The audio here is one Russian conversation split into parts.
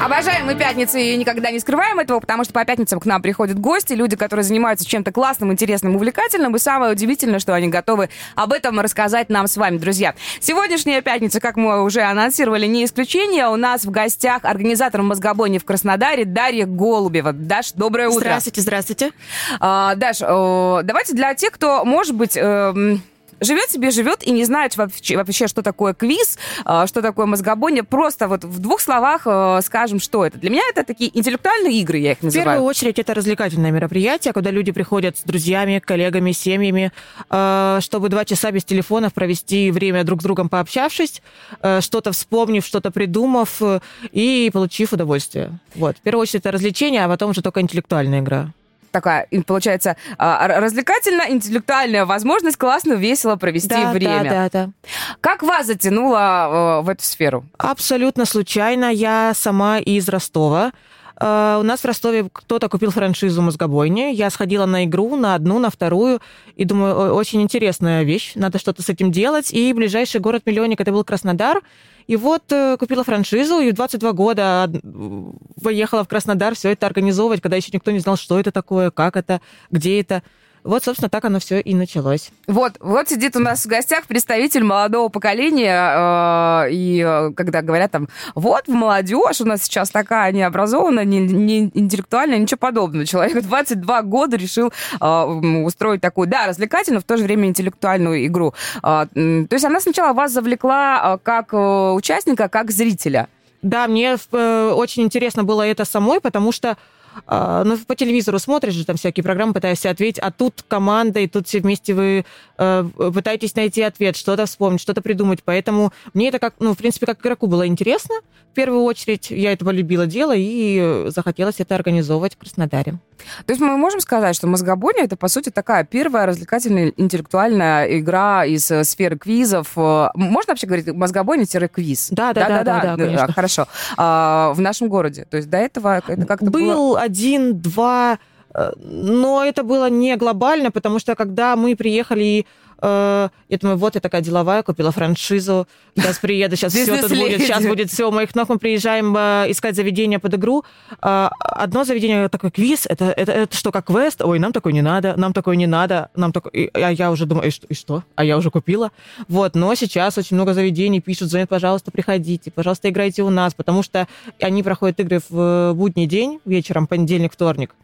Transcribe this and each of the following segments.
Обожаем мы пятницы и никогда не скрываем этого, потому что по пятницам к нам приходят гости, люди, которые занимаются чем-то классным, интересным, увлекательным. И самое удивительное, что они готовы об этом рассказать нам с вами, друзья. Сегодняшняя пятница, как мы уже анонсировали, не исключение. У нас в гостях организатор мозгобойни в Краснодаре Дарья Голубева. Даш, доброе утро. Здравствуйте, здравствуйте. А, Даш, давайте для тех, кто, может быть... Живет себе, живет и не знает вообще, вообще что такое квиз, а, что такое мозгобойня. Просто вот в двух словах э, скажем, что это. Для меня это такие интеллектуальные игры, я их называю. В первую очередь это развлекательное мероприятие, когда люди приходят с друзьями, коллегами, семьями, э, чтобы два часа без телефонов провести время друг с другом пообщавшись, э, что-то вспомнив, что-то придумав и получив удовольствие. Вот. В первую очередь это развлечение, а потом уже только интеллектуальная игра такая, получается, а, развлекательно-интеллектуальная возможность классно, весело провести да, время. Да, да, да. Как вас затянуло э, в эту сферу? Абсолютно случайно. Я сама из Ростова. Uh, у нас в Ростове кто-то купил франшизу мозгобойни. Я сходила на игру, на одну, на вторую, и думаю, очень интересная вещь, надо что-то с этим делать. И ближайший город-миллионник это был Краснодар. И вот э, купила франшизу, и в 22 года поехала в Краснодар все это организовывать, когда еще никто не знал, что это такое, как это, где это. Вот, собственно, так оно все и началось. Вот, вот сидит у нас в гостях представитель молодого поколения, э, и э, когда говорят там, вот молодежь у нас сейчас такая необразованная, не, не интеллектуальная, ничего подобного. Человек в 22 года решил э, устроить такую, да, развлекательную, в то же время интеллектуальную игру. Э, то есть она сначала вас завлекла как участника, как зрителя. Да, мне очень интересно было это самой, потому что а, ну, по телевизору смотришь же там всякие программы, пытаешься ответить, а тут команда, и тут все вместе вы э, пытаетесь найти ответ, что-то вспомнить, что-то придумать. Поэтому мне это как, ну, в принципе, как игроку было интересно. В первую очередь я этого любила дело и захотелось это организовывать в Краснодаре. То есть мы можем сказать, что мозгобойня это, по сути, такая первая развлекательная интеллектуальная игра из э, сферы квизов. Э, можно вообще говорить мозгобойня-квиз? Да, да, да, да, да, да, конечно. Хорошо. А, в нашом городе. То есть до этого это как-то Был было... один, два но это было не глобально, потому что когда мы приехали э, я думаю, вот я такая деловая, купила франшизу, сейчас приеду, сейчас все тут будет, сейчас будет все у моих ног. Мы приезжаем э, искать заведение под игру. Одно заведение такое квиз, это, это, это что, как квест? Ой, нам такое не надо, нам такое не надо, нам такое... А я уже думаю, и что? И что? А я уже купила. Вот, но сейчас очень много заведений пишут, звонят, пожалуйста, приходите, пожалуйста, играйте у нас, потому что они проходят игры в будний день, вечером, понедельник, вторник.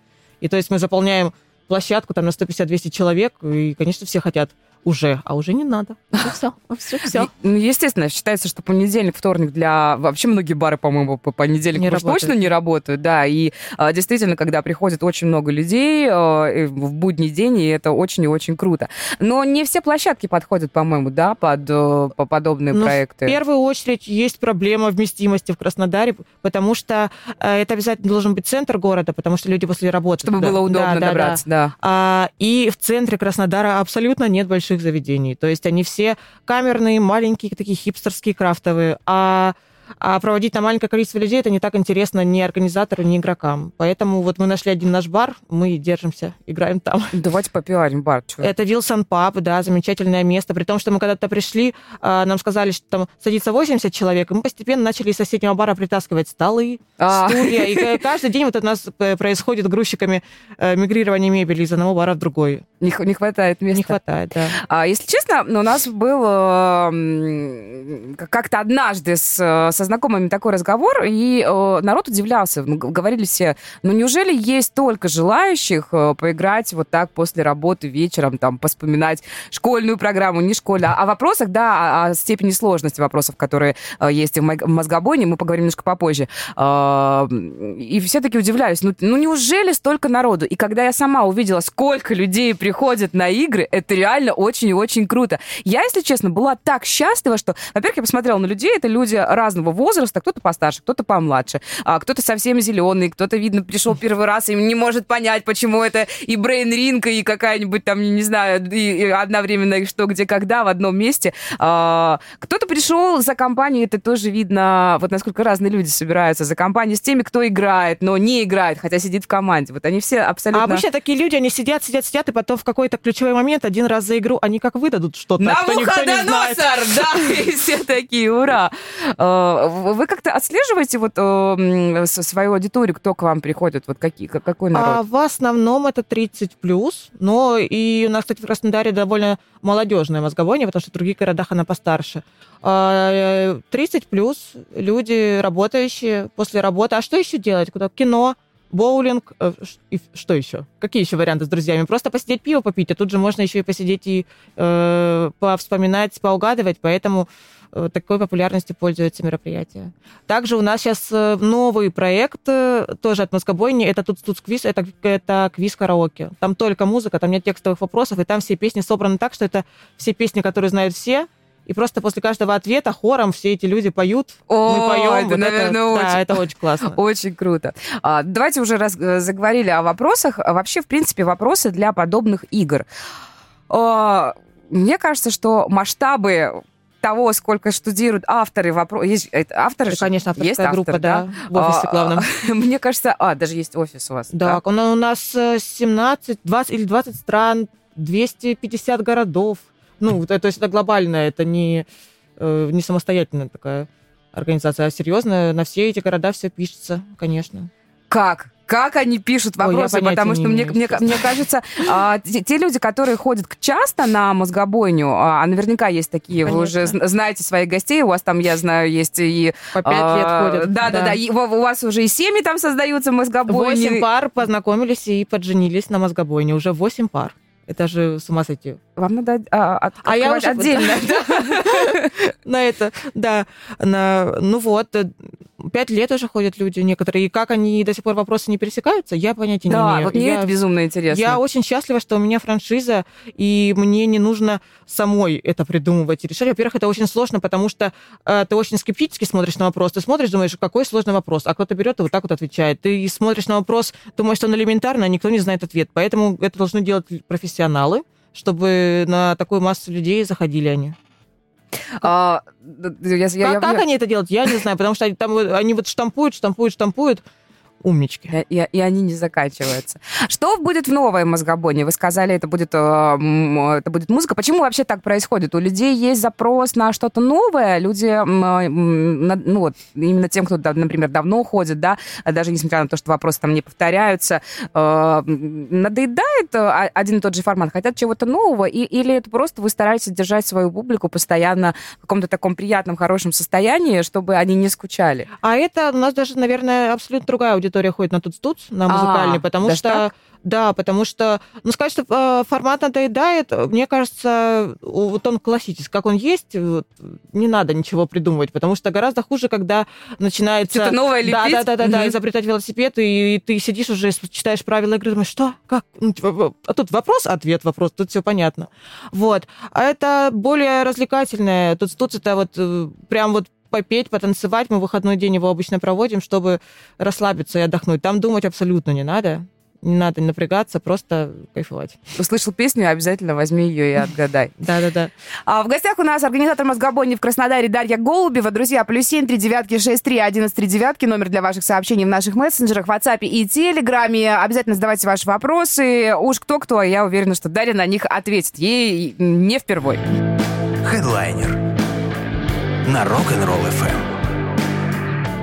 И то есть мы заполняем площадку там на 150-200 человек, и, конечно, все хотят уже, а уже не надо. Все, все, все. Ну, естественно, считается, что понедельник, вторник для... Вообще многие бары, по-моему, по понедельник уж точно не работают, да, и а, действительно, когда приходит очень много людей а, в будний день, и это очень и очень круто. Но не все площадки подходят, по-моему, да, под э, по подобные Но проекты. в первую очередь есть проблема вместимости в Краснодаре, потому что э, это обязательно должен быть центр города, потому что люди после работы... Чтобы было удобно да, добраться, да. да. А, и в центре Краснодара абсолютно нет больших больших заведений. То есть они все камерные, маленькие, такие хипстерские, крафтовые. А а проводить на маленькое количество людей это не так интересно ни организатору, ни игрокам. Поэтому вот мы нашли один наш бар, мы держимся, играем там. Давайте попиарим бар. Чё? Это Вилсон Паб, да, замечательное место. При том, что мы когда-то пришли, а, нам сказали, что там садится 80 человек, и мы постепенно начали из соседнего бара притаскивать столы, а. стулья. И каждый день вот у нас э, происходит грузчиками э, мигрирование мебели из одного бара в другой. Не, не хватает места. Не хватает, да. А, если честно, у нас был э, как-то однажды с со знакомыми такой разговор, и э, народ удивлялся. Говорили все, ну неужели есть столько желающих э, поиграть вот так после работы вечером, там, поспоминать школьную программу, не школьную, а о вопросах, да, о, степени сложности вопросов, которые э, есть в мозгобойне, мы поговорим немножко попозже. Э, и все таки удивлялись, ну, ну неужели столько народу? И когда я сама увидела, сколько людей приходят на игры, это реально очень и очень круто. Я, если честно, была так счастлива, что, во-первых, я посмотрела на людей, это люди разного разного возраста, кто-то постарше, кто-то помладше, а кто-то совсем зеленый, кто-то, видно, пришел первый раз и не может понять, почему это и Брейн Ринка, и какая-нибудь там, не знаю, и, одновременно и что, где, когда в одном месте. А, кто-то пришел за компанию, это тоже видно, вот насколько разные люди собираются за компанию с теми, кто играет, но не играет, хотя сидит в команде. Вот они все абсолютно... А обычно такие люди, они сидят, сидят, сидят, и потом в какой-то ключевой момент один раз за игру они как выдадут что-то, что никто не знает. да, и все такие, ура. А, вы как-то отслеживаете вот свою аудиторию, кто к вам приходит, вот какие, какой народ? А в основном это 30 плюс, но и у нас, кстати, в Краснодаре довольно молодежная мозгобойня, потому что в других городах она постарше. 30 а, плюс люди работающие после работы. А что еще делать? Куда? Кино, боулинг, э, и что еще? Какие еще варианты с друзьями? Просто посидеть пиво попить, а тут же можно еще и посидеть и э, повспоминать, поугадывать, поэтому такой популярностью пользуется мероприятие. Также у нас сейчас э, новый проект, тоже от Москобойни, это тут тут квиз, это, это квиз караоке. Там только музыка, там нет текстовых вопросов, и там все песни собраны так, что это все песни, которые знают все, и просто после каждого ответа хором все эти люди поют, О, мы поем. Это, вот наверное, это, очень, да, это очень классно. Очень круто. А, давайте уже раз э, заговорили о вопросах. А вообще, в принципе, вопросы для подобных игр. А, мне кажется, что масштабы того, сколько штудируют авторы вопросов. Есть авторы? Да, конечно, авторская есть группа, автор, да, в офисе главном. Мне кажется, а, даже есть офис у вас. Да, да? у нас 17, э, 20 или 20 стран, 250 городов. Ну, то, есть это глобальная, это не, э, не самостоятельная такая организация, а серьезная. На все эти города все пишется, конечно. Как? Как они пишут вопросы, Ой, потому что мне, мне, мне кажется, а, те, те люди, которые ходят часто на мозгобойню, а, а наверняка есть такие, Конечно. вы уже знаете своих гостей, у вас там, я знаю, есть и... По пять а, лет ходят. Да, да, да, да, и, у, у вас уже и семьи там создаются мозгобойни. Восемь пар познакомились и подженились на мозгобойне, уже восемь пар. Это же с ума сойти. Вам надо а, от, а я уже отдельно. На это, да. Ну вот, э, пять лет уже ходят люди некоторые, и как они до сих пор вопросы не пересекаются, я понятия не имею. Да, вот мне это безумно интересно. Я очень счастлива, что у меня франшиза, и мне не нужно самой это придумывать и решать. Во-первых, это очень сложно, потому что э, ты очень скептически смотришь на вопрос. Ты смотришь, думаешь, какой сложный вопрос, а кто-то берет и вот так вот отвечает. Ты смотришь на вопрос, думаешь, что он элементарный, а никто не знает ответ. Поэтому это должны делать профессионалы, чтобы на такую массу людей заходили они. А, я, я, как, я, как я... они это делают, я не знаю, потому что там, они вот штампуют, штампуют, штампуют, умнички. И, и они не заканчиваются. Что будет в новой мозгобоне? Вы сказали, это будет, э, это будет музыка. Почему вообще так происходит? У людей есть запрос на что-то новое. Люди, э, ну вот, именно тем, кто, например, давно ходит, да, даже несмотря на то, что вопросы там не повторяются, э, надоедает один и тот же формат, хотят чего-то нового, и, или это просто вы стараетесь держать свою публику постоянно в каком-то таком приятном, хорошем состоянии, чтобы они не скучали? А это у нас даже, наверное, абсолютно другая аудитория аудитория ходит на туц-туц, на музыкальный, а, потому что... Так? Да, потому что, ну, сказать, что э, формат надоедает, мне кажется, вот он классический, как он есть, вот, не надо ничего придумывать, потому что гораздо хуже, когда начинается... Что-то новое лепить? Да, да, да, да, да, изобретать велосипед, и, и ты сидишь уже, читаешь правила игры, думаешь, что, как? Ну, типа, а тут вопрос, ответ, вопрос, тут все понятно. Вот. А это более развлекательное, тут, тут это вот э, прям вот попеть, потанцевать. Мы выходной день его обычно проводим, чтобы расслабиться и отдохнуть. Там думать абсолютно не надо. Не надо напрягаться, просто кайфовать. Услышал песню, обязательно возьми ее и отгадай. Да-да-да. А в гостях у нас организатор мозгобойни в Краснодаре Дарья Голубева. Друзья, плюс семь, три девятки, шесть, три, одиннадцать, три девятки. Номер для ваших сообщений в наших мессенджерах, WhatsApp и Телеграме. Обязательно задавайте ваши вопросы. Уж кто-кто, я уверена, что Дарья на них ответит. Ей не впервой. Хедлайнер на Rock'n'Roll FM.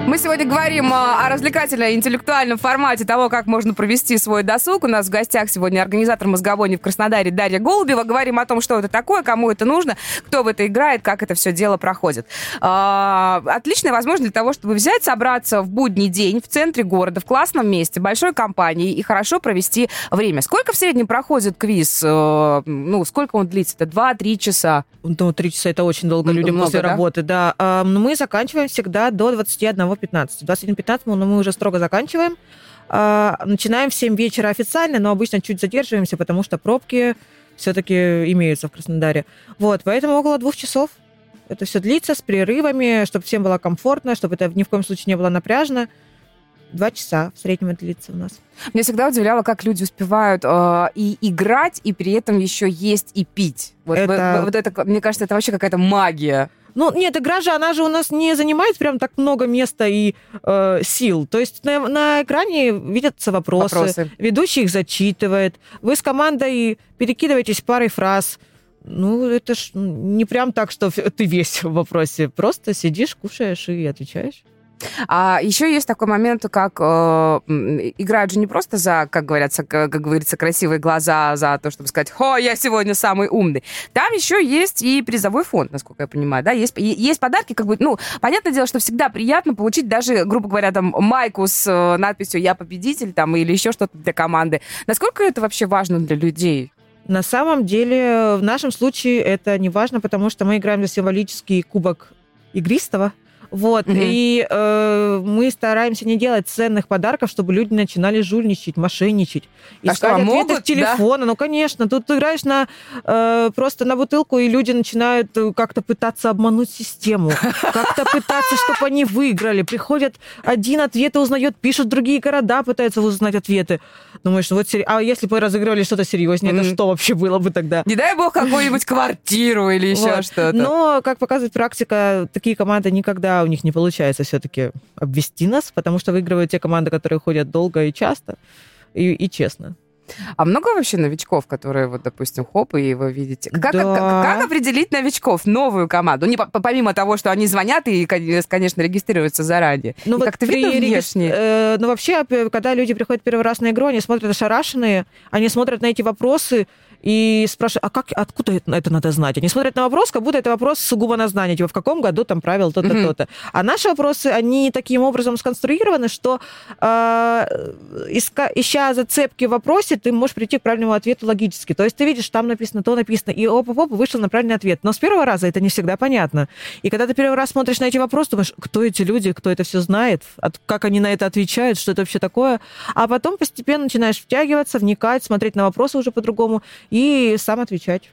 Мы сегодня говорим а, о развлекательно-интеллектуальном формате того, как можно провести свой досуг. У нас в гостях сегодня организатор мозгобойни в Краснодаре Дарья Голубева. Говорим о том, что это такое, кому это нужно, кто в это играет, как это все дело проходит. А, отличная возможность для того, чтобы взять, собраться в будний день в центре города, в классном месте, большой компании и хорошо провести время. Сколько в среднем проходит квиз? Э, ну, сколько он длится? Это два-три часа? Ну, три часа это очень долго людям Много, после да? работы, да. А, мы заканчиваем всегда до 21 21.15. 21.15 мы, мы уже строго заканчиваем. А, начинаем в 7 вечера официально, но обычно чуть задерживаемся, потому что пробки все-таки имеются в Краснодаре. Вот, поэтому около двух часов Это все длится с перерывами, чтобы всем было комфортно, чтобы это ни в коем случае не было напряжно. Два часа в среднем это длится у нас. Меня всегда удивляло, как люди успевают э, и играть, и при этом еще есть и пить. Вот это... вот это, мне кажется, это вообще какая-то магия. Ну, нет, игра же, она же у нас не занимает прям так много места и э, сил. То есть на, на экране видятся вопросы, вопросы, ведущий их зачитывает, вы с командой перекидываетесь парой фраз. Ну, это ж не прям так, что ты весь в вопросе. Просто сидишь, кушаешь и отвечаешь. А еще есть такой момент, как э, играют же не просто за, как говорится, как, как говорится, красивые глаза, за то, чтобы сказать, «Хо, я сегодня самый умный». Там еще есть и призовой фонд, насколько я понимаю, да, есть, есть подарки, как бы, ну, понятное дело, что всегда приятно получить даже, грубо говоря, там, майку с э, надписью «Я победитель», там, или еще что-то для команды. Насколько это вообще важно для людей? На самом деле, в нашем случае это не важно, потому что мы играем за символический кубок игристого, вот. Угу. И э, мы стараемся не делать ценных подарков, чтобы люди начинали жульничать, мошенничать. А Искать что, ответы могут, с телефона. Да? Ну, конечно. Тут ты играешь на, э, просто на бутылку, и люди начинают э, как-то пытаться обмануть систему. Как-то пытаться, чтобы они выиграли. Приходят один ответ и узнает, пишут другие города, пытаются узнать ответы. Думаешь, вот а если бы разыгрывали что-то серьезнее, это что вообще было бы тогда? Не дай бог какую-нибудь квартиру или еще что-то. Но, как показывает практика, такие команды никогда у них не получается все-таки обвести нас, потому что выигрывают те команды, которые ходят долго и часто, и, и честно. А много вообще новичков, которые, вот, допустим, хоп, и вы видите? Как, да. как, как определить новичков, новую команду? Не, помимо того, что они звонят и, конечно, регистрируются заранее. Ну, вот как-то видно внешне? Э, ну, вообще, когда люди приходят первый раз на игру, они смотрят ошарашенные, они смотрят на эти вопросы, и спрашивают, а как, откуда это, надо знать? Они смотрят на вопрос, как будто это вопрос сугубо на знание, типа, в каком году там правил то-то, mm-hmm. то-то. А наши вопросы, они таким образом сконструированы, что э, иска, ища зацепки в вопросе, ты можешь прийти к правильному ответу логически. То есть ты видишь, там написано то, написано, и оп-оп, вышел на правильный ответ. Но с первого раза это не всегда понятно. И когда ты первый раз смотришь на эти вопросы, думаешь, кто эти люди, кто это все знает, как они на это отвечают, что это вообще такое. А потом постепенно начинаешь втягиваться, вникать, смотреть на вопросы уже по-другому и сам отвечать.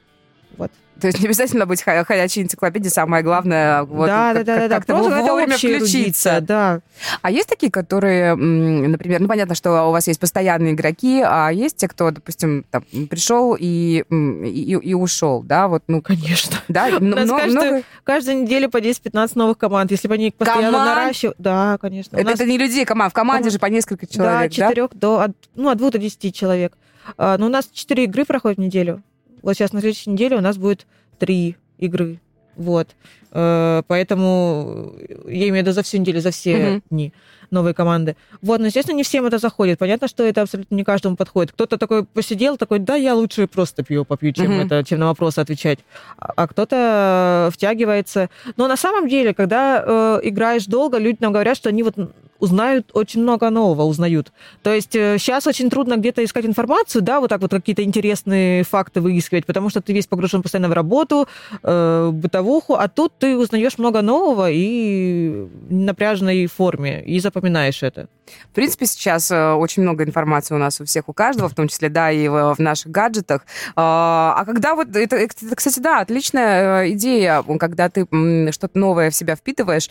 Вот. То есть не обязательно быть ходячей энциклопедией, самое главное, вот, да, как, да, да, как, да, как-то вовремя включиться. Да. А есть такие, которые, например, ну, понятно, что у вас есть постоянные игроки, а есть те, кто, допустим, там, пришел и, и, и ушел, да, вот, ну... Конечно. Да, У нас много, каждую, много... каждую неделю по 10-15 новых команд, если бы они постоянно Команд? наращивают... Да, конечно. Это, нас... это не людей, команд, в команде Команд... же по несколько человек, да? от 4 да? до, от, ну, от 2 до 10 человек. А, но у нас 4 игры проходят в неделю. Вот сейчас на следующей неделе у нас будет три игры. Вот. Э, поэтому я имею в виду за всю неделю, за все mm-hmm. дни новые команды. Вот, но, естественно, не всем это заходит. Понятно, что это абсолютно не каждому подходит. Кто-то такой посидел, такой, да, я лучше просто пью попью, чем, mm-hmm. это, чем на вопросы отвечать. А, а кто-то втягивается. Но на самом деле, когда э, играешь долго, люди нам говорят, что они вот узнают очень много нового, узнают. То есть э, сейчас очень трудно где-то искать информацию, да, вот так вот какие-то интересные факты выискивать, потому что ты весь погружен постоянно в работу, э, бытовуху, а тут ты узнаешь много нового и напряженной форме, и запоминаешь это. В принципе, сейчас э, очень много информации у нас у всех, у каждого, в том числе, да, и в, в наших гаджетах. А, а когда вот, это, это, кстати, да, отличная э, идея, когда ты что-то новое в себя впитываешь,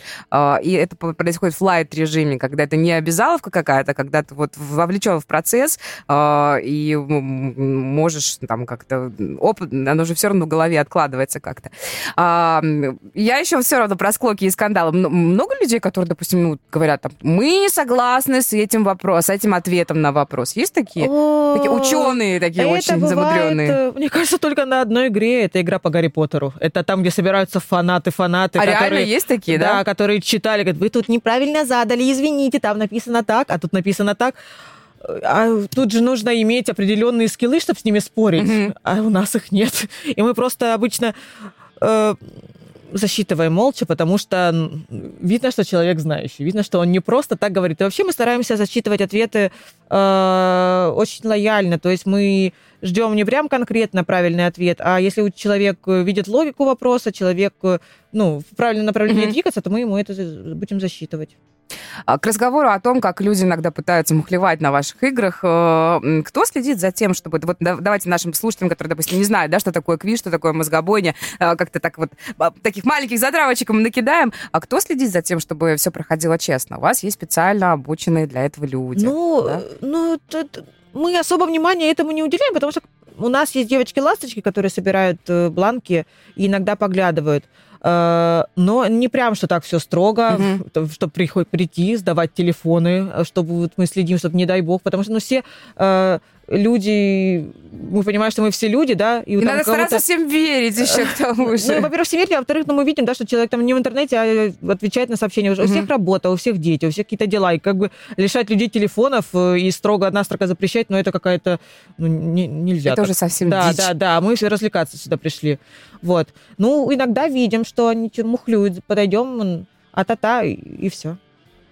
и это происходит в лайт-режиме, когда это не обязаловка какая-то, когда ты вот вовлечен в процесс а, и можешь там как-то опыт, оно же все равно в голове откладывается как-то. Я еще все равно про склоки и скандалы. Много людей, которые, допустим, ну, говорят, там, мы не согласны с этим вопросом, с этим ответом на вопрос. Есть такие? такие ученые такие это очень бывает, замудренные. Э, мне кажется, только на одной игре. Это игра по Гарри Поттеру. Это там, где собираются фанаты-фанаты. А которые, реально есть такие, да? Да, которые читали, говорят, вы тут неправильно задали, извините, там написано так, а тут написано так. А тут же нужно иметь определенные скиллы, чтобы с ними спорить, mm-hmm. а у нас их нет. И мы просто обычно э, засчитываем молча, потому что видно, что человек знающий, видно, что он не просто так говорит. И вообще мы стараемся засчитывать ответы э, очень лояльно, то есть мы ждем не прям конкретно правильный ответ, а если человек видит логику вопроса, человек ну, в правильном направлении mm-hmm. двигаться, то мы ему это будем засчитывать. А, к разговору о том, как люди иногда пытаются мухлевать на ваших играх, э, кто следит за тем, чтобы... Вот давайте нашим слушателям, которые, допустим, не знают, да, что такое квиз, что такое мозгобойня, э, как-то так вот а, таких маленьких затравочек мы накидаем. А кто следит за тем, чтобы все проходило честно? У вас есть специально обученные для этого люди. Ну, да? ну мы особо внимания этому не уделяем, потому что у нас есть девочки-ласточки, которые собирают э, бланки и иногда поглядывают. Э, но не прям, что так все строго, угу. чтобы приходит прийти, сдавать телефоны, э, чтобы вот мы следим, чтобы не дай бог, потому что ну, все люди, мы понимаем, что мы все люди, да. И, и надо стараться всем верить еще к тому же. Ну, во-первых, всем верить, а во-вторых, ну, мы видим, да, что человек там не в интернете, а отвечает на сообщения. У всех работа, у всех дети, у всех какие-то дела. И как бы лишать людей телефонов э, и строго одна строка запрещать, но ну, это какая-то... Ну, не, нельзя. Это так. уже совсем Да, дичь. да, да, мы все развлекаться сюда пришли. Вот. Ну, иногда видим, что они мухлюют, подойдем, а-та-та, и, и все.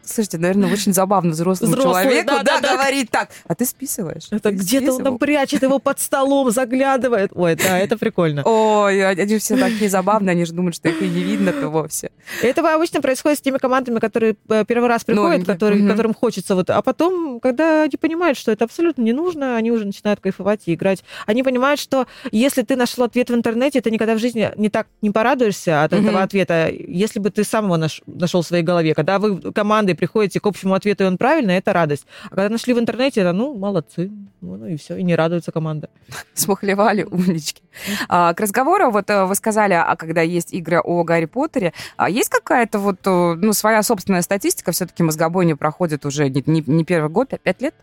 Слушайте, наверное, очень забавно взрослому Взрослый, человеку да, да, да, говорить так. А ты списываешь? Это где-то он там прячет его под столом, заглядывает. Ой, да, это прикольно. Ой, они все такие забавные, они же думают, что их и не видно-то вовсе. Это обычно происходит с теми командами, которые э, первый раз приходят, которые, угу. которым хочется вот... А потом, когда они понимают, что это абсолютно не нужно, они уже начинают кайфовать и играть. Они понимают, что если ты нашел ответ в интернете, ты никогда в жизни не так не порадуешься от угу. этого ответа, если бы ты сам его наш, нашел в своей голове. Когда вы командой приходите к общему ответу, и он правильный, это радость. А когда нашли в интернете, это, ну, молодцы. Ну, и все, и не радуется команда. Смухлевали, умнички. А, к разговору, вот э, вы сказали, а когда есть игры о Гарри Поттере, а есть какая-то вот, э, ну, своя собственная статистика? Все-таки мозгобойня проходит уже не, не, не первый год, а пять лет?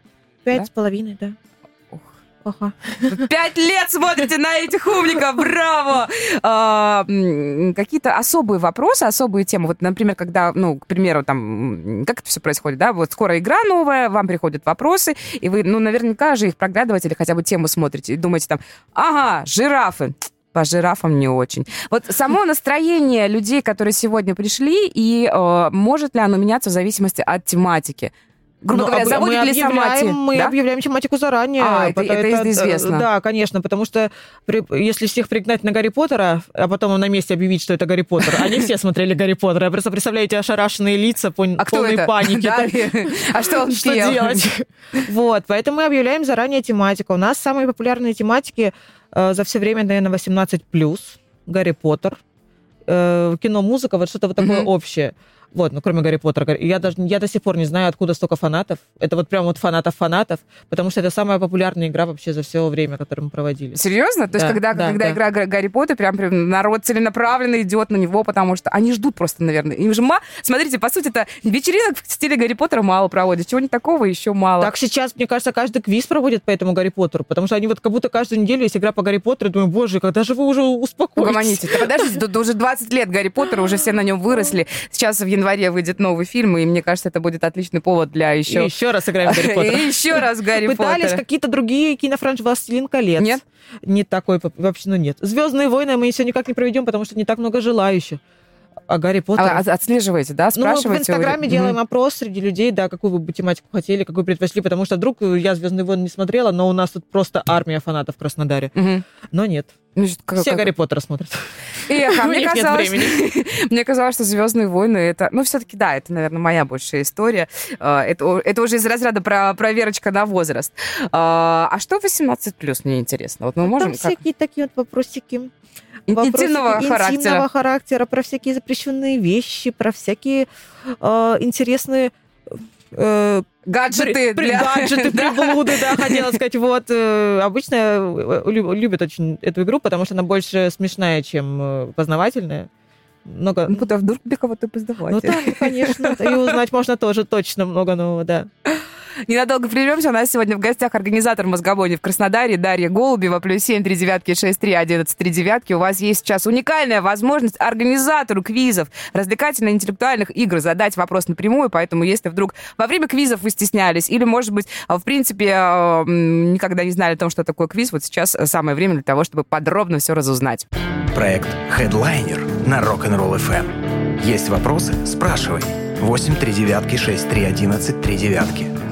Пять да? с половиной, да. Пять лет смотрите на этих умников, браво! А, какие-то особые вопросы, особые темы. Вот, например, когда, ну, к примеру, там, как это все происходит, да? Вот скоро игра новая, вам приходят вопросы, и вы, ну, наверняка же их проглядываете или хотя бы тему смотрите и думаете там, ага, жирафы, по жирафам не очень. Вот само настроение людей, которые сегодня пришли, и э, может ли оно меняться в зависимости от тематики? Грубо ну, говоря, заводит мы ли сама Мы да? объявляем тематику заранее. А, это, это, это известно. Да, конечно, потому что при, если всех пригнать на Гарри Поттера, а потом на месте объявить, что это Гарри Поттер, они все смотрели Гарри Поттера. Просто представляете ошарашенные лица, пон, а это? паники. А что он Что делать? Вот, поэтому мы объявляем заранее тематику. У нас самые популярные тематики э, за все время, наверное, 18+. Гарри Поттер, э, кино, музыка, вот что-то вот такое общее. Вот, ну, кроме Гарри Поттера. Я даже я до сих пор не знаю, откуда столько фанатов. Это вот прям вот фанатов-фанатов, потому что это самая популярная игра вообще за все время, которое мы проводили. Серьезно? То есть, когда, да, когда да. игра Гарри Поттер, прям, прям народ целенаправленно идет на него, потому что они ждут просто, наверное. Им же ма... Смотрите, по сути, это вечеринок в стиле Гарри Поттера мало проводят. Чего-нибудь такого еще мало. Так сейчас, мне кажется, каждый квиз проводит по этому Гарри Поттеру, потому что они вот как будто каждую неделю есть игра по Гарри Поттеру. Думаю, боже, когда же вы уже успокоитесь? Угомоните. подождите, уже 20 лет Гарри Поттера, уже все на нем выросли. Сейчас в январе выйдет новый фильм, и мне кажется, это будет отличный повод для еще... И еще раз играем Гарри Поттера. И еще раз Гарри Поттера. Пытались какие-то другие кинофраншизы «Властелин колец». Нет? Не такой, вообще, ну нет. «Звездные войны» мы еще никак не проведем, потому что не так много желающих. А Гарри Поттер... А, отслеживаете, да? Спрашиваете? Ну, в Инстаграме делаем опрос среди людей, да, какую бы тематику хотели, какую предпочли, потому что вдруг я «Звездные войны» не смотрела, но у нас тут просто армия фанатов в Краснодаре. Угу. Но нет. Ну, как, Все как... Гарри Поттера смотрят. Эх, а мне казалось, мне казалось, что Звездные войны это. Ну, все-таки да, это, наверное, моя большая история. А, это, это уже из разряда про проверочка на возраст. А, а что 18 плюс, мне интересно. Вот мы можем. Там всякие такие вот вопросики. Интимного характера. Интимного характера, про всякие запрещенные вещи, про всякие э, интересные э, гаджеты при, для... Гаджеты, приблуды, да, хотела сказать. Вот, э, обычно э, любят очень эту игру, потому что она больше смешная, чем познавательная. Много... Ну, куда вдруг для кого-то познавать. Ну, там, конечно. И узнать можно тоже точно много нового, да. Ненадолго прервемся. У нас сегодня в гостях организатор мозгобони в Краснодаре Дарья Голубева, плюс 7 3 девятки 6 3 11 3 девятки. У вас есть сейчас уникальная возможность организатору квизов, развлекательно-интеллектуальных игр задать вопрос напрямую, поэтому если вдруг во время квизов вы стеснялись, или, может быть, в принципе, э, никогда не знали о том, что такое квиз, вот сейчас самое время для того, чтобы подробно все разузнать. Проект Headliner на Rock'n'Roll FM. Есть вопросы? Спрашивай. 8 3 девятки 6 3 11 3 девятки.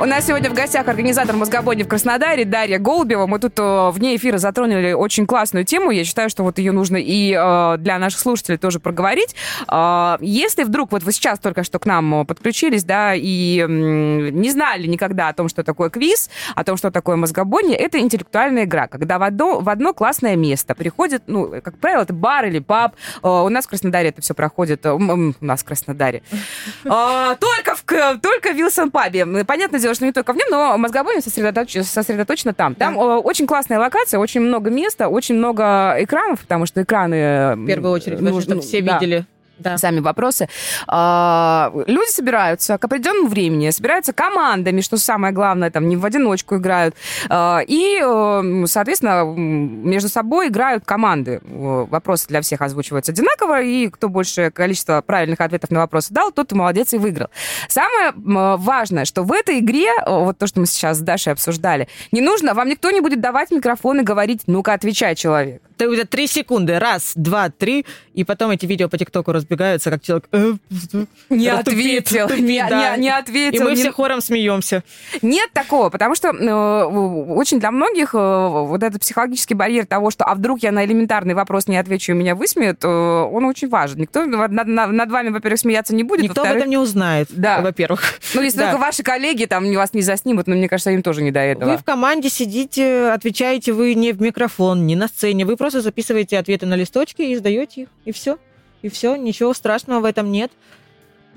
У нас сегодня в гостях организатор мозгобойни в Краснодаре Дарья Голубева. Мы тут э, вне эфира затронули очень классную тему. Я считаю, что вот ее нужно и э, для наших слушателей тоже проговорить. Э, если вдруг вот вы сейчас только что к нам подключились, да, и не знали никогда о том, что такое квиз, о том, что такое мозгобойня, это интеллектуальная игра, когда в одно, в одно классное место приходит, ну, как правило, это бар или паб. У нас в Краснодаре это все проходит, у нас в Краснодаре. Только в, только в Вилсон пабе. Дело, что не только в нем, но мозгобойня сосредоточ... сосредоточена там. Там да. очень классная локация, очень много места, очень много экранов, потому что экраны... В первую очередь, нужно, чтобы все да. видели да. сами вопросы. А, люди собираются к определенному времени, собираются командами, что самое главное, там не в одиночку играют. А, и, э, соответственно, между собой играют команды. Вопросы для всех озвучиваются одинаково, и кто больше количество правильных ответов на вопросы дал, тот молодец и выиграл. Самое важное, что в этой игре, вот то, что мы сейчас с Дашей обсуждали, не нужно, вам никто не будет давать микрофон и говорить, ну-ка, отвечай, человек. Ты уже три секунды, раз, два, три, и потом эти видео по ТикТоку разбегаются, как человек... «Э, не ответил, тупит, не, да. не, не ответил. И мы не... все хором смеемся. Нет такого, потому что э, очень для многих э, вот этот психологический барьер того, что а вдруг я на элементарный вопрос не отвечу, и меня высмеют, э, он очень важен. Никто над, над, над вами, во-первых, смеяться не будет. Никто об этом не узнает, да. во-первых. Ну, если да. только ваши коллеги там вас не заснимут, но мне кажется, им тоже не до этого. Вы в команде сидите, отвечаете вы не в микрофон, не на сцене, вы просто записываете ответы на листочке и сдаете их, и все. И все, ничего страшного в этом нет.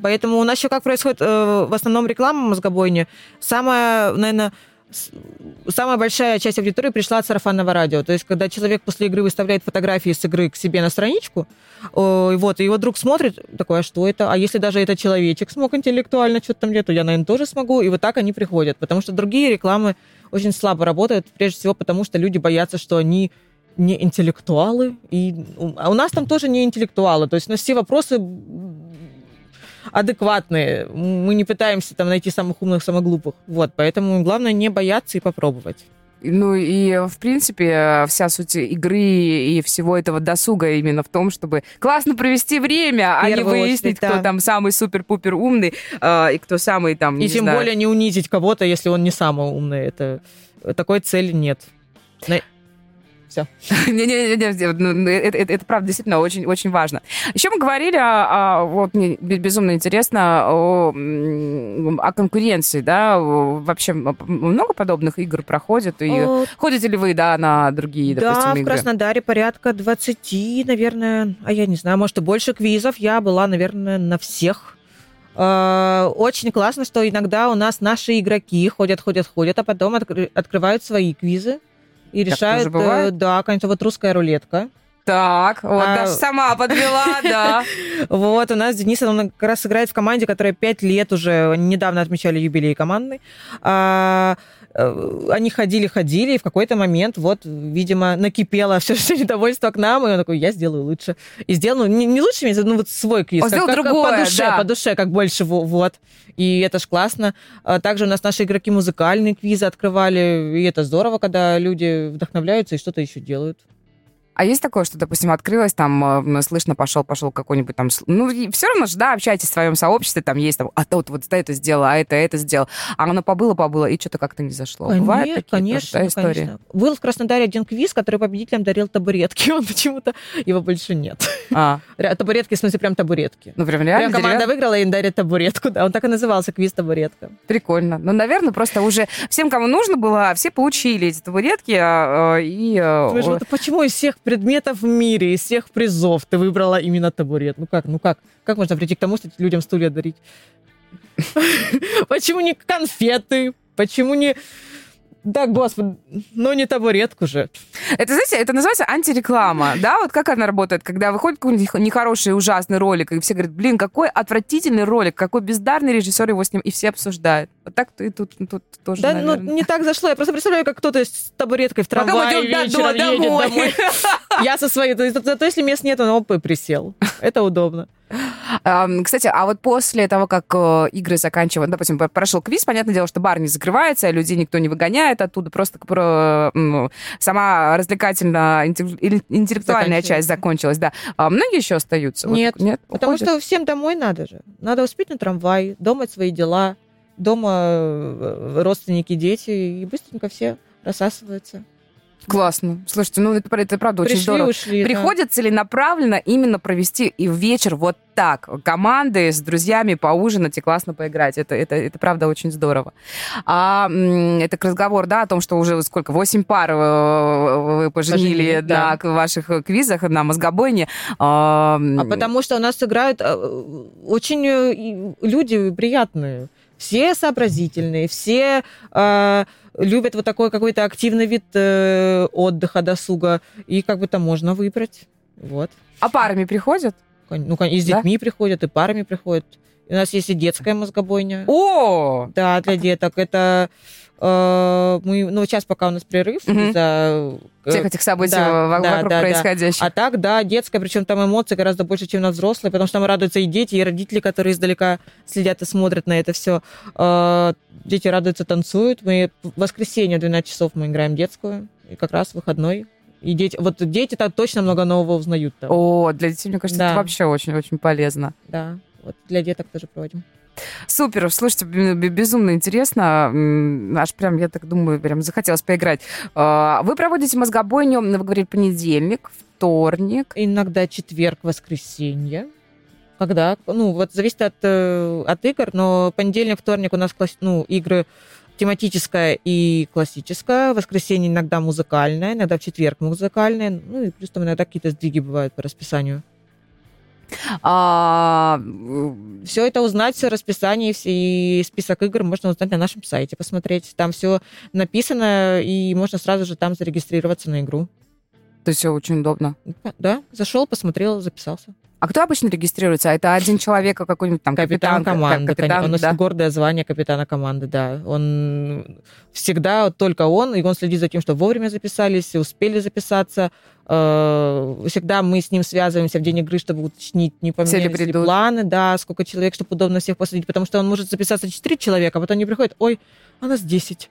Поэтому у нас еще как происходит э, в основном реклама мозгобойни. Самая, наверное, самая большая часть аудитории пришла от сарафанного радио. То есть, когда человек после игры выставляет фотографии с игры к себе на страничку, э, вот, и его друг смотрит, такой, а что это? А если даже этот человечек смог интеллектуально что-то там то я, наверное, тоже смогу. И вот так они приходят. Потому что другие рекламы очень слабо работают, прежде всего потому, что люди боятся, что они не интеллектуалы. И, а у нас там тоже не интеллектуалы. То есть у нас все вопросы адекватные. Мы не пытаемся там найти самых умных, самых глупых. Вот, поэтому главное не бояться и попробовать. Ну и, в принципе, вся суть игры и всего этого досуга именно в том, чтобы классно провести время, а не выяснить, очередь, да. кто там самый супер-пупер умный э, и кто самый там, И тем знаю... более не унизить кого-то, если он не самый умный. Это... Такой цели нет. Все. Не-не-не, ну, ну, это, это, это правда действительно очень, очень важно. Еще мы говорили, о, вот мне безумно интересно, о, о конкуренции, да, вообще много подобных игр проходит, и о... ходите ли вы, да, на другие, допустим, да, игры? Да, в Краснодаре порядка 20, наверное, а я не знаю, может, и больше квизов. Я была, наверное, на всех очень классно, что иногда у нас наши игроки ходят, ходят, ходят, а потом открывают свои квизы и решают, э, да, конечно, вот русская рулетка. Так, вот а... даже сама подвела, да. Вот, у нас Денис, он как раз играет в команде, которая пять лет уже, недавно отмечали юбилей команды. А, э, они ходили-ходили, и в какой-то момент, вот, видимо, накипело все, все недовольство к нам, и он такой, я сделаю лучше. И сделал, ну, не, не лучше, ну, вот свой квиз. Он как, как, другое, по душе, да. по душе, как больше, вот. И это ж классно. А также у нас наши игроки музыкальные квизы открывали, и это здорово, когда люди вдохновляются и что-то еще делают. А есть такое, что, допустим, открылось, там, э, слышно, пошел, пошел какой-нибудь там... Ну, все равно же, да, общайтесь в своем сообществе, там есть, там, а тут вот это сделал, а это, это сделал. А оно побыло-побыло, и что-то как-то не зашло. Конечно, Бывает такие конечно, тоже, да, истории? конечно. Был в Краснодаре один квиз, который победителям дарил табуретки. Он почему-то... Его больше нет. А. Табуретки, в смысле, прям табуретки. Ну, прям реально? Прям команда выиграла и дарит табуретку, да. Он так и назывался, квиз табуретка. Прикольно. Ну, наверное, просто уже всем, кому нужно было, все получили эти табуретки, а, а, и... Почему из всех предметов в мире из всех призов ты выбрала именно табурет. Ну как, ну как? Как можно прийти к тому, что людям стулья дарить? Почему не конфеты? Почему не да, господи, ну не табуретку же. Это, знаете, это называется антиреклама, да? Вот как она работает, когда выходит какой-нибудь нехороший, ужасный ролик, и все говорят, блин, какой отвратительный ролик, какой бездарный режиссер его с ним, и все обсуждают. Вот так и тут, тут тоже, Да, наверное. ну не так зашло. Я просто представляю, как кто-то с табуреткой в трамвае вечером едет домой. Я со своей... Зато если мест нет, он оп, и присел. Это удобно. Кстати, а вот после того, как э, игры заканчивают, допустим, прошел квиз, понятное дело, что бар не закрывается, людей никто не выгоняет оттуда, просто сама развлекательно интеллектуальная часть закончилась, да. А многие еще остаются? Нет, нет потому что всем домой надо же. Надо успеть на трамвай, думать свои дела, дома э, родственники, дети, и быстренько все рассасываются. Классно. Слушайте, ну это, это правда очень Пришли, здорово. ушли. да. Приходится целенаправленно именно провести и вечер вот так, команды с друзьями поужинать и классно поиграть. Это, это, это правда очень здорово. А это разговор, да, о том, что уже сколько, восемь пар э, вы поженили Поженили, на да. к- ваших квизах на мозгобойне. А, А потому что у нас играют э, очень э, люди приятные. Все сообразительные, все э, любят вот такой какой-то активный вид э, отдыха, досуга. И как бы там можно выбрать. Вот. а парами приходят? Ну, и с Да? детьми приходят, и парами приходят. И у нас есть и детская мозгобойня. О! Да, для деток. Это мы, ну, сейчас пока у нас прерыв Мгм. из-за... э, Всех этих событий да, во- да, вокруг да, да. происходящих. А так, да, детская, причем там эмоций гораздо больше, чем на взрослые, потому что там радуются и дети, и родители, которые издалека следят и смотрят на это все. Дети радуются, танцуют. Мы в воскресенье в 12 часов мы играем детскую, и как раз выходной. И дети, вот дети так точно много нового узнают там. О, для детей, мне кажется, Да. это вообще очень-очень полезно. Да, вот для деток тоже проводим. Супер, слушайте, безумно интересно. Аж прям, я так думаю, прям захотелось поиграть. А, Вы проводите мозгобойню, вы говорили, понедельник, вторник. Иногда четверг, воскресенье. Когда, ну, вот зависит от, э, от игр, но понедельник, вторник у нас класс- ну, игры тематическая и классическая. В воскресенье иногда музыкальная, иногда в четверг музыкальная. Ну, и плюс там иногда какие-то сдвиги бывают по расписанию. А, м, Все это узнать, все расписание все, и список игр можно узнать на нашем сайте, посмотреть. Там все написано, и можно сразу же там зарегистрироваться на игру. то есть все очень удобно. Да, зашел, посмотрел, записался. А кто обычно регистрируется? А это один человек, а какой-нибудь там Капитан, капитан? команды, капитан, конечно. Он носит да? гордое звание капитана команды, да. Он всегда только он, и он следит за тем, что вовремя записались, успели записаться. Э, Всегда мы с ним связываемся в день игры, чтобы уточнить, не поменялись ли планы, да, сколько человек, чтобы удобно всех посадить, потому что он может записаться 4 человека, а потом не приходит, ой, а нас 10.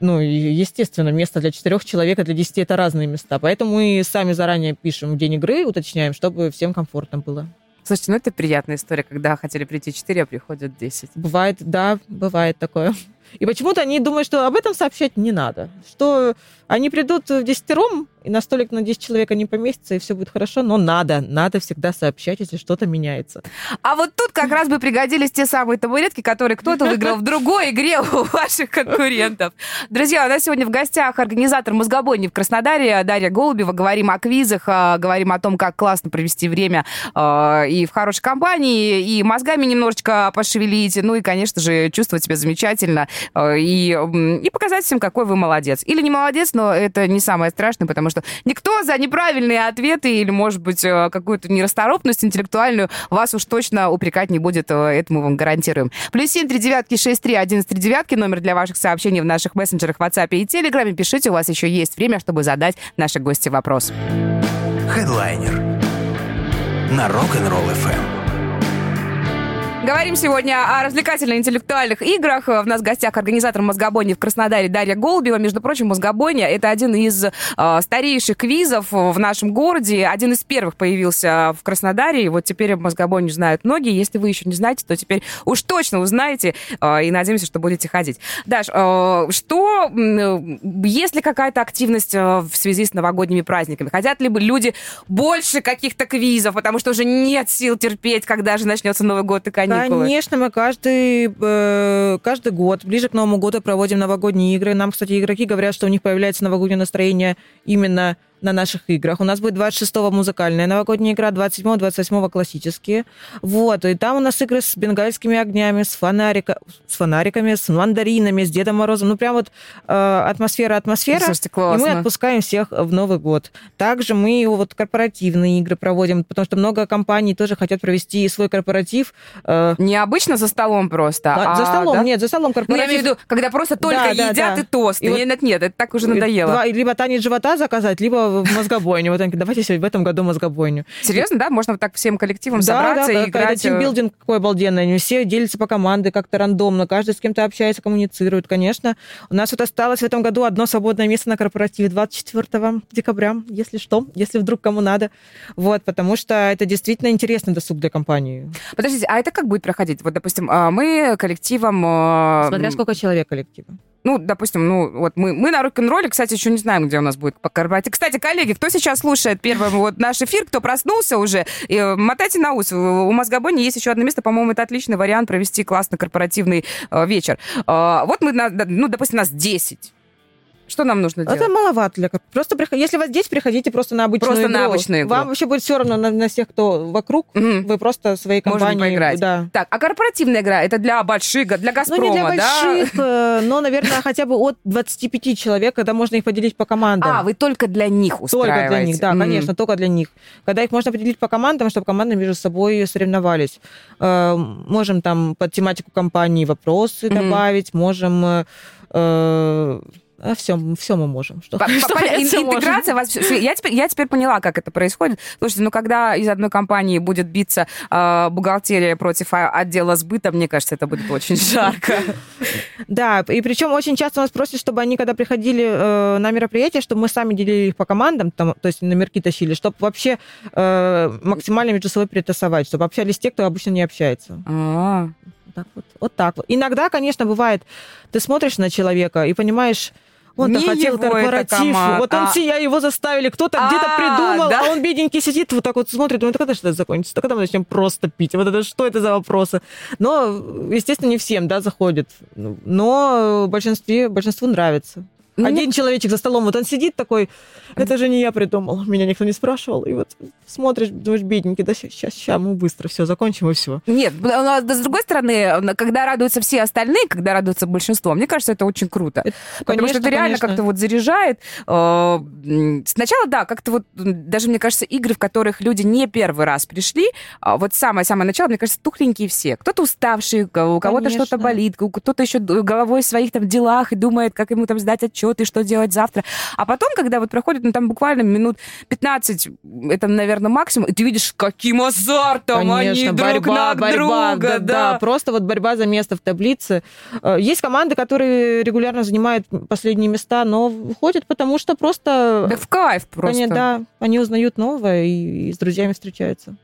Ну, естественно, место для четырех человек, а для 10 это разные места. Поэтому мы сами заранее пишем в день игры, уточняем, чтобы всем комфортно было. Слушайте, ну это приятная история, когда хотели прийти 4, а приходят 10. Бывает, да, бывает такое. И почему-то они думают, что об этом сообщать не надо. Что они придут в десятером, и на столик на 10 человек они поместятся, и все будет хорошо. Но надо, надо всегда сообщать, если что-то меняется. А вот тут как раз бы пригодились те самые табуретки, которые кто-то выиграл в другой игре у ваших конкурентов. Друзья, у нас сегодня в гостях организатор мозгобойни в Краснодаре Дарья Голубева. Говорим о квизах, а, говорим о том, как классно провести время а, и в хорошей компании, и мозгами немножечко пошевелить, ну и, конечно же, чувствовать себя замечательно и, м, и показать всем, какой вы молодец. Или не молодец, но это не самое страшное, потому что никто за неправильные ответы или, может быть, э, какую-то нерасторопность интеллектуальную вас уж точно упрекать не будет, э, это мы вам гарантируем. Плюс семь, три девятки, шесть, три, один, три девятки, номер для ваших сообщений в наших мессенджерах, WhatsApp и Телеграме. Пишите, у вас еще есть время, чтобы задать нашей гости вопрос. Хедлайнер на Rock'n'Roll FM. Говорим сегодня о развлекательно-интеллектуальных играх. В нас в гостях организатор мозгобойни в Краснодаре Дарья Голубева. Между прочим, мозгобойня — это один из э, старейших квизов в нашем городе. Один из первых появился в Краснодаре. И вот теперь мозгобойню знают многие. Если вы еще не знаете, то теперь уж точно узнаете. э, и надеемся, что будете ходить. Даш, э, что, э, есть ли какая-то активность э, в связи с новогодними праздниками? Хотят ли бы люди больше каких-то квизов? Потому что уже нет сил терпеть, когда же начнется Новый год и каникулы. Конечно, мы каждый, э, каждый год, ближе к Новому году, проводим новогодние игры. Нам, кстати, игроки говорят, что у них появляется новогоднее настроение именно на наших играх. У нас будет 26-го музыкальная новогодняя игра, 27-го, 28-го классические. Вот, и там у нас игры с бенгальскими огнями, с, фонарика, с фонариками, с мандаринами, с Дедом Морозом. Ну, прям вот э, атмосфера, атмосфера. Слушайте, И мы отпускаем всех в Новый год. Также мы вот корпоративные игры проводим, потому что много компаний тоже хотят провести свой корпоратив. э, Необычно за столом просто. а, за столом, да? нет, за столом Ну, я корпоратив. имею в виду, когда просто только Да, да, едят да. и тосты. И вот- нет, нет, нет, это так уже надоело. Два- либо танец живота заказать, либо в мозгобойню. Вот они давайте в этом году мозгобойню. Серьезно, да? Можно вот так всем коллективом да, собраться да, и играть? Это тимбилдинг какой обалденный. Они все делятся по команде как-то рандомно, каждый с кем-то общается, коммуницирует, конечно. У нас вот осталось в этом году одно свободное место на корпоративе 24 декабря, если что, если вдруг кому надо. Вот, потому что это действительно интересный досуг для компании. Подождите, а это как будет проходить? Вот, допустим, а, мы коллективом... А, Смотря сколько человек коллектива ну, допустим, ну, вот мы, мы на рок-н-ролле, кстати, еще не знаем, где у нас будет по корпоративу. Кстати, коллеги, кто сейчас слушает первый вот наш эфир, кто проснулся уже, э, мотайте на ус. У Мозгобони есть еще одно место, по-моему, это отличный вариант провести классный корпоративный э, вечер. Э, вот мы, на, ну, допустим, нас 10 что нам нужно делать? Это маловато для Просто приход... если вас здесь, приходите просто на обычную просто игру. на обычную игру. Вам вообще будет все равно на, на всех, кто вокруг. Угу. Вы просто своей компанией... Можно поиграть. Да. Так, а корпоративная игра это для больших, для Газпрома, Ну, не для больших, да? Э, но, наверное, хотя бы от 25 человек, когда можно их поделить по командам. А, вы только для них устраиваете? Только для них, да, конечно, только для них. Когда их можно поделить по командам, чтобы команды между собой соревновались. Э, можем там под тематику компании вопросы добавить, можем э, а все, все мы можем. Что, по, что по, интеграция вас... Я теперь, я теперь поняла, как это происходит. Слушайте, ну когда из одной компании будет биться э, бухгалтерия против отдела сбыта, мне кажется, это будет очень жарко. Да, и причем очень часто нас просят, чтобы они, когда приходили э, на мероприятие, чтобы мы сами делили их по командам, там, то есть номерки тащили, чтобы вообще э, максимально между собой перетасовать, чтобы общались те, кто обычно не общается. А-а-а. Так вот, вот так вот. Иногда, конечно, бывает, ты смотришь на человека и понимаешь, он-то хотел корпоратив. Вот он, а... я его заставили, кто-то а, где-то придумал, да? а он бедненький сидит, вот так вот смотрит, думает, когда что это закончится? Когда мы начнем просто пить? Вот это что это за вопросы? Но, естественно, не всем, да, заходит. Но большинстве, большинству нравится. Ну, Один человечек за столом, вот он сидит такой, это же не я придумал, меня никто не спрашивал. И вот смотришь, думаешь, бедненький, да сейчас, сейчас мы быстро все закончим и все. Нет, но с другой стороны, когда радуются все остальные, когда радуется большинство, мне кажется, это очень круто. Это, Потому конечно, что это реально как-то вот заряжает. Э, сначала, да, как-то вот, даже, мне кажется, игры, в которых люди не первый раз пришли, а вот самое-самое начало, мне кажется, тухленькие все. Кто-то уставший, у кого-то что-то болит, кто-то еще головой в своих там делах и думает, как ему там сдать отчет отчет и что делать завтра. А потом, когда вот проходит, ну, там буквально минут 15, это, наверное, максимум, и ты видишь, каким азартом Конечно, они друг борьба, на борьба, друга. Да, да. да, просто вот борьба за место в таблице. Э, есть команды, которые регулярно занимают последние места, но ходят потому, что просто... Да в кайф просто. Они, да, они узнают новое и, и с друзьями встречаются.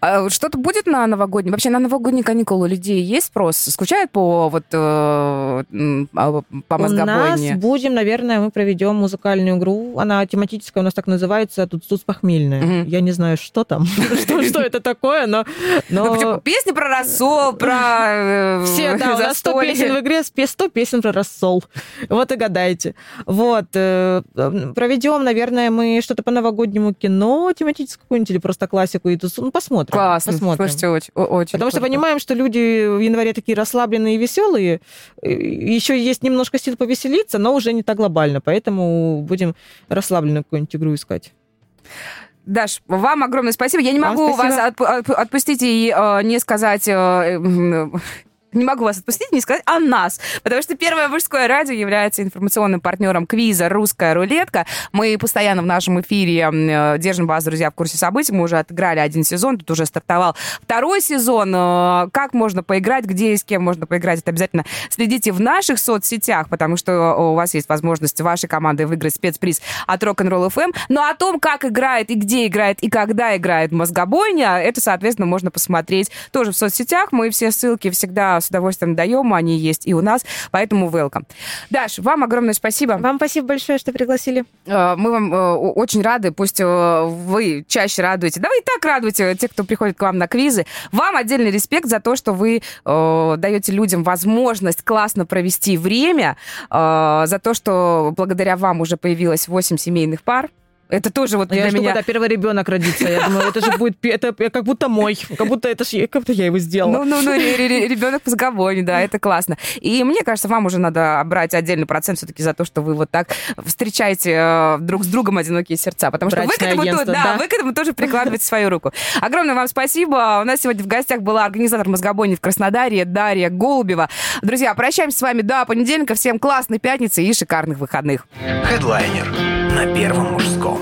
А что-то будет на новогодние? Вообще на новогодние каникулы у людей есть спрос? Скучают по вот э, а, по мозгобойне? У нас будем, наверное, мы проведем музыкальную игру. Она тематическая, у нас так называется, тут тут похмельная. Угу. Я не знаю, что там, что это такое, но... Ну, песни про рассол, про э, Все, да, у нас 100 песен в игре, 100 песен про рассол. Вот и гадайте. Вот. Э, проведем, наверное, мы что-то по новогоднему кино тематическое или просто классику. И тут посмотрим. Классно. Посмотрим. Слушайте, очень, очень Потому круто. что понимаем, что люди в январе такие расслабленные и веселые. Еще есть немножко сил повеселиться, но уже не так глобально. Поэтому будем расслабленную какую-нибудь игру искать. Даш, вам огромное спасибо. Я не могу вас отп- отпустить и э, не сказать э, не могу вас отпустить, не сказать о нас, потому что Первое мужское радио является информационным партнером квиза «Русская рулетка». Мы постоянно в нашем эфире э, держим вас, друзья, в курсе событий. Мы уже отыграли один сезон, тут уже стартовал второй сезон. Э, как можно поиграть, где и с кем можно поиграть, это обязательно следите в наших соцсетях, потому что у вас есть возможность вашей командой выиграть спецприз от Rock'n'Roll FM. Но о том, как играет и где играет и когда играет мозгобойня, это, соответственно, можно посмотреть тоже в соцсетях. Мы все ссылки всегда с удовольствием даем, они есть и у нас, поэтому welcome. Даш, вам огромное спасибо. Вам спасибо большое, что пригласили. Э, мы вам э, очень рады, пусть э, вы чаще радуете. Да вы и так радуете те, кто приходит к вам на квизы. Вам отдельный респект за то, что вы даете людям возможность классно провести время, за то, что благодаря вам уже появилось 8 семейных пар. Это тоже вот я для жду, меня... когда первый ребенок родится. Я думаю, это же будет, это как будто мой, как будто это же, как будто я его сделала. Ну, ну, ну, ребенок по заговоре, да, это классно. И мне кажется, вам уже надо брать отдельный процент все-таки за то, что вы вот так встречаете э, друг с другом одинокие сердца, потому что вы к, этому, то, да, вы к этому тоже прикладываете свою руку. Огромное вам спасибо. У нас сегодня в гостях была организатор мозгобойни в Краснодаре Дарья Голубева. Друзья, прощаемся с вами до понедельника. Всем классной пятницы и шикарных выходных. Хедлайнер на первом мужском.